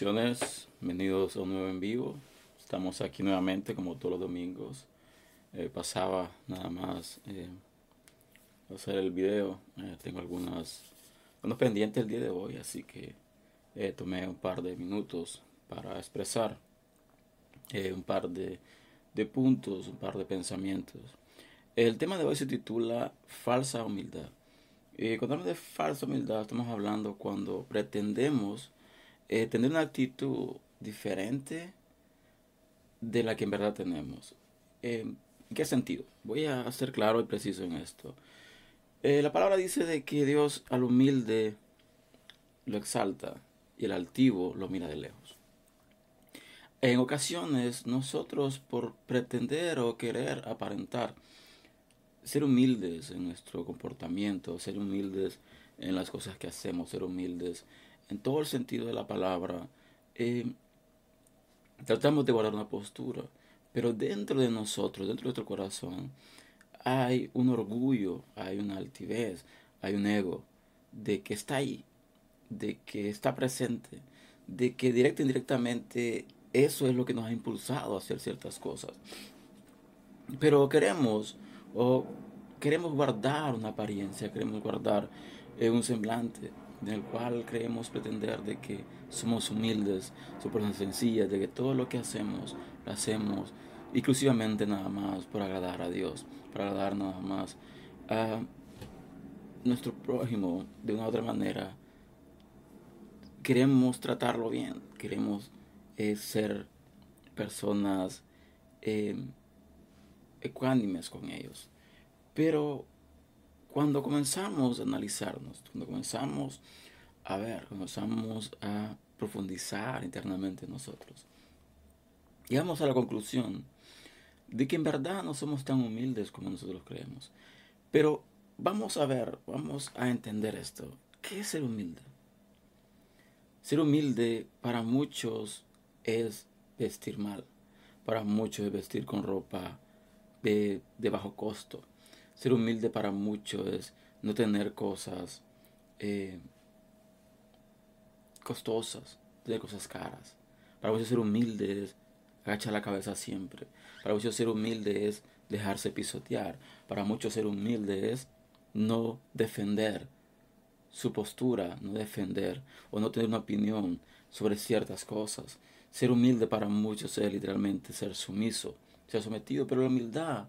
Bendiciones, bienvenidos a un nuevo en vivo. Estamos aquí nuevamente como todos los domingos. Eh, pasaba nada más eh, hacer el video. Eh, tengo algunas unos pendientes el día de hoy, así que tomé un par de minutos para expresar un par de, de puntos, un par de pensamientos. El tema de hoy se titula Falsa humildad. cuando hablamos de falsa humildad, estamos hablando cuando pretendemos eh, tener una actitud diferente de la que en verdad tenemos. Eh, ¿En qué sentido? Voy a ser claro y preciso en esto. Eh, la palabra dice de que Dios al humilde lo exalta y el altivo lo mira de lejos. En ocasiones nosotros por pretender o querer aparentar ser humildes en nuestro comportamiento, ser humildes en las cosas que hacemos, ser humildes en todo el sentido de la palabra, eh, tratamos de guardar una postura, pero dentro de nosotros, dentro de nuestro corazón, hay un orgullo, hay una altivez, hay un ego de que está ahí, de que está presente, de que directa e indirectamente eso es lo que nos ha impulsado a hacer ciertas cosas. Pero queremos queremos guardar una apariencia, queremos guardar eh, un semblante, en el cual creemos pretender de que somos humildes, somos sencillas, de que todo lo que hacemos lo hacemos exclusivamente nada más por agradar a Dios, para agradar nada más a nuestro prójimo de una u otra manera. Queremos tratarlo bien, queremos eh, ser personas eh, ecuánimes con ellos. Pero cuando comenzamos a analizarnos, cuando comenzamos a ver, comenzamos a profundizar internamente en nosotros, llegamos a la conclusión de que en verdad no somos tan humildes como nosotros creemos. Pero vamos a ver, vamos a entender esto. ¿Qué es ser humilde? Ser humilde para muchos es vestir mal, para muchos es vestir con ropa de, de bajo costo ser humilde para muchos es no tener cosas eh, costosas, tener cosas caras. Para muchos ser humilde es agachar la cabeza siempre. Para muchos ser humilde es dejarse pisotear. Para muchos ser humilde es no defender su postura, no defender o no tener una opinión sobre ciertas cosas. Ser humilde para muchos es literalmente ser sumiso, ser sometido, pero la humildad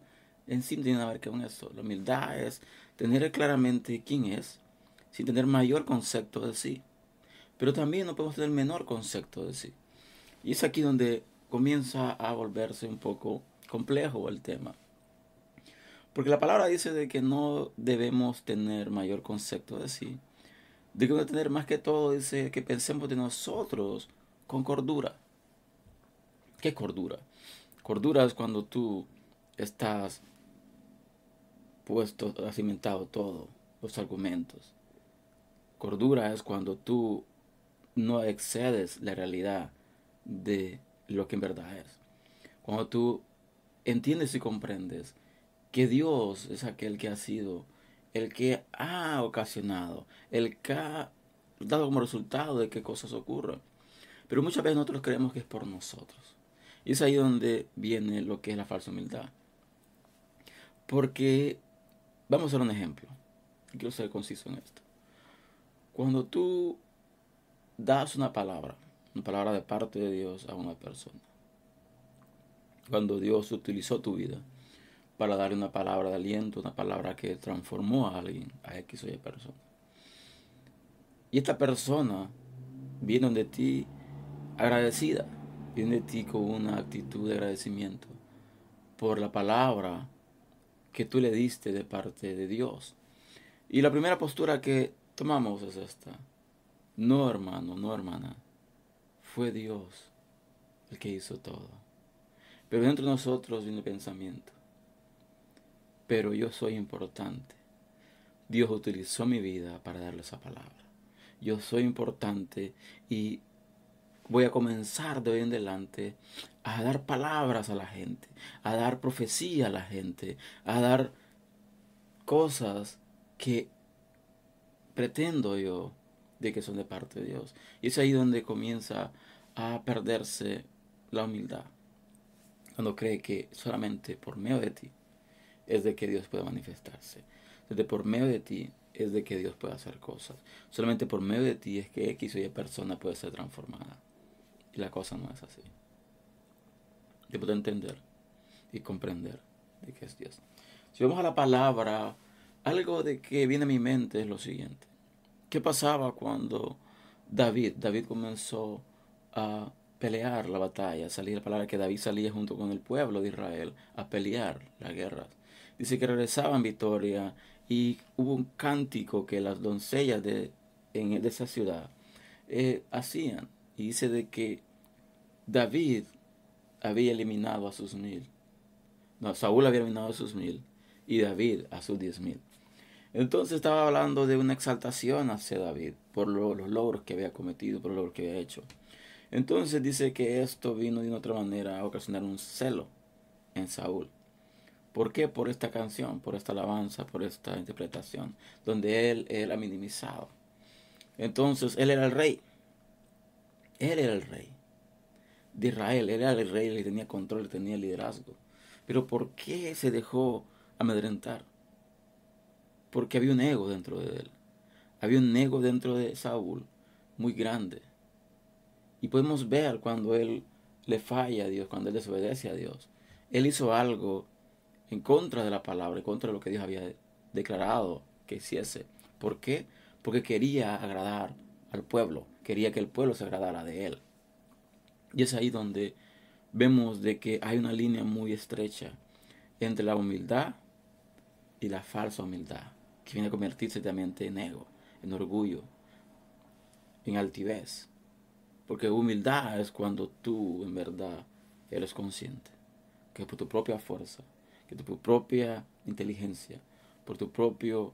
en sí tiene que ver con eso. La humildad es tener claramente quién es, sin tener mayor concepto de sí. Pero también no podemos tener menor concepto de sí. Y es aquí donde comienza a volverse un poco complejo el tema. Porque la palabra dice de que no debemos tener mayor concepto de sí. De que tener más que todo dice que pensemos de nosotros con cordura. ¿Qué cordura? Cordura es cuando tú estás puesto, has cimentado todo, los argumentos. Cordura es cuando tú no excedes la realidad de lo que en verdad es. Cuando tú entiendes y comprendes que Dios es aquel que ha sido, el que ha ocasionado, el que ha dado como resultado de que cosas ocurran. Pero muchas veces nosotros creemos que es por nosotros. Y es ahí donde viene lo que es la falsa humildad. Porque Vamos a hacer un ejemplo. Quiero ser conciso en esto. Cuando tú das una palabra, una palabra de parte de Dios a una persona, cuando Dios utilizó tu vida para dar una palabra de aliento, una palabra que transformó a alguien, a X o Y persona. Y esta persona viene de ti agradecida, viene de ti con una actitud de agradecimiento por la palabra que tú le diste de parte de Dios. Y la primera postura que tomamos es esta. No, hermano, no, hermana. Fue Dios el que hizo todo. Pero dentro de nosotros viene el pensamiento. Pero yo soy importante. Dios utilizó mi vida para darle esa palabra. Yo soy importante y voy a comenzar de hoy en adelante a dar palabras a la gente, a dar profecía a la gente, a dar cosas que pretendo yo de que son de parte de Dios. Y es ahí donde comienza a perderse la humildad cuando cree que solamente por medio de ti es de que Dios puede manifestarse. Desde por medio de ti es de que Dios puede hacer cosas. Solamente por medio de ti es que X o Y persona puede ser transformada. Y la cosa no es así. Yo puedo entender y comprender de que es Dios. Si vamos a la palabra, algo de que viene a mi mente es lo siguiente. ¿Qué pasaba cuando David, David comenzó a pelear la batalla, la palabra que David salía junto con el pueblo de Israel a pelear la guerra? Dice que regresaba en victoria y hubo un cántico que las doncellas de, en, esa ciudad eh, hacían. Y dice de que David había eliminado a sus mil. No, Saúl había eliminado a sus mil y David a sus diez mil. Entonces estaba hablando de una exaltación hacia David por los logros que había cometido, por los logros que había hecho. Entonces dice que esto vino de otra manera a ocasionar un celo en Saúl. ¿Por qué? Por esta canción, por esta alabanza, por esta interpretación, donde él era minimizado. Entonces, él era el rey. Él era el rey de Israel. Él era el rey, él tenía control, él tenía liderazgo. Pero ¿por qué se dejó amedrentar? Porque había un ego dentro de él. Había un ego dentro de Saúl muy grande. Y podemos ver cuando él le falla a Dios, cuando él desobedece a Dios. Él hizo algo en contra de la palabra, en contra de lo que Dios había declarado que hiciese. ¿Por qué? Porque quería agradar al pueblo, quería que el pueblo se agradara de él. Y es ahí donde vemos de que hay una línea muy estrecha entre la humildad y la falsa humildad, que viene a convertirse también en ego, en orgullo, en altivez. Porque humildad es cuando tú en verdad eres consciente que por tu propia fuerza que tu propia inteligencia, por tu propio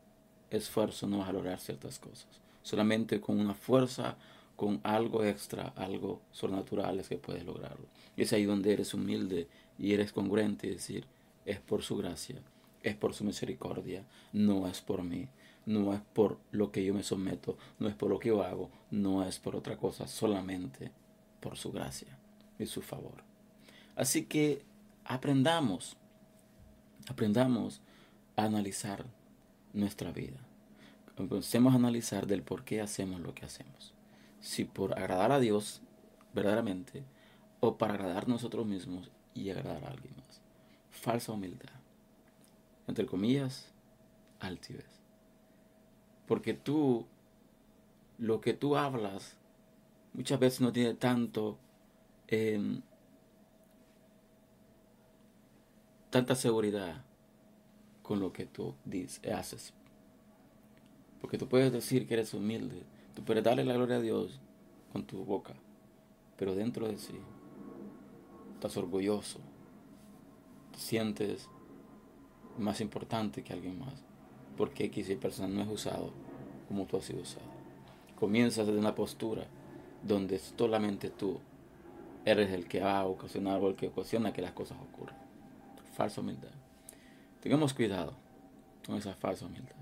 esfuerzo no vas a lograr ciertas cosas. Solamente con una fuerza, con algo extra, algo sobrenatural es que puedes lograrlo. Y es ahí donde eres humilde y eres congruente y decir, es por su gracia, es por su misericordia, no es por mí, no es por lo que yo me someto, no es por lo que yo hago, no es por otra cosa, solamente por su gracia y su favor. Así que aprendamos aprendamos a analizar nuestra vida. Comencemos a analizar del por qué hacemos lo que hacemos. Si por agradar a Dios verdaderamente o para agradar a nosotros mismos y agradar a alguien más. Falsa humildad. Entre comillas, altivez. Porque tú, lo que tú hablas, muchas veces no tiene tanto eh, tanta seguridad con lo que tú dices, haces. Porque tú puedes decir que eres humilde, tú puedes darle la gloria a Dios con tu boca, pero dentro de sí estás orgulloso, te sientes más importante que alguien más, porque X y persona no es usado como tú has sido usado. Comienzas desde una postura donde solamente tú eres el que va a ocasionar o el que ocasiona que las cosas ocurran falsa humildad. Tengamos cuidado con esa falsa humildad.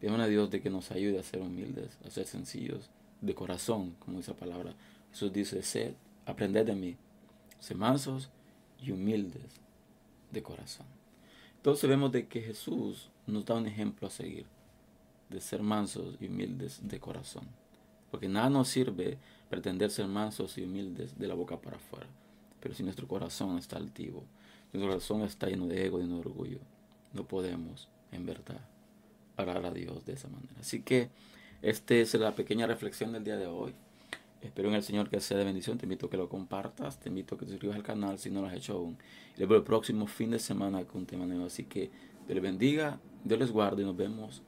Pidamos a Dios de que nos ayude a ser humildes, a ser sencillos, de corazón, como la palabra. Jesús dice, sed, aprended de mí, sé mansos y humildes de corazón. Entonces vemos de que Jesús nos da un ejemplo a seguir, de ser mansos y humildes de corazón. Porque nada nos sirve pretender ser mansos y humildes de la boca para afuera. Pero si nuestro corazón está altivo, nuestro corazón está lleno de ego, y de orgullo. No podemos, en verdad, parar a Dios de esa manera. Así que esta es la pequeña reflexión del día de hoy. Espero en el Señor que sea de bendición. Te invito a que lo compartas. Te invito a que te suscribas al canal si no lo has hecho aún. Y les veo el próximo fin de semana con un tema nuevo. Así que Dios les bendiga, Dios les guarde y nos vemos